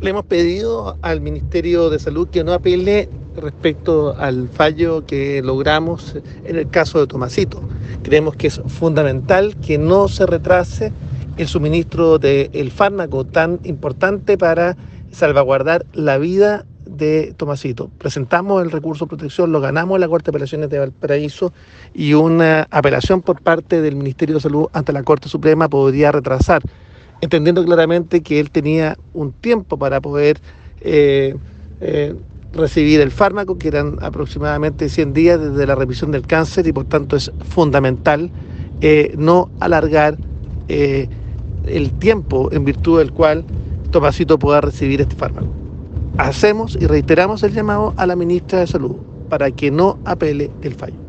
Le hemos pedido al Ministerio de Salud que no apele respecto al fallo que logramos en el caso de Tomasito. Creemos que es fundamental que no se retrase el suministro del fármaco tan importante para salvaguardar la vida de Tomasito. Presentamos el recurso de protección, lo ganamos en la Corte de Apelaciones de Valparaíso y una apelación por parte del Ministerio de Salud ante la Corte Suprema podría retrasar, entendiendo claramente que él tenía un tiempo para poder eh, eh, recibir el fármaco, que eran aproximadamente 100 días desde la revisión del cáncer y por tanto es fundamental eh, no alargar el tiempo en virtud del cual Tomasito pueda recibir este fármaco. Hacemos y reiteramos el llamado a la ministra de Salud para que no apele el fallo.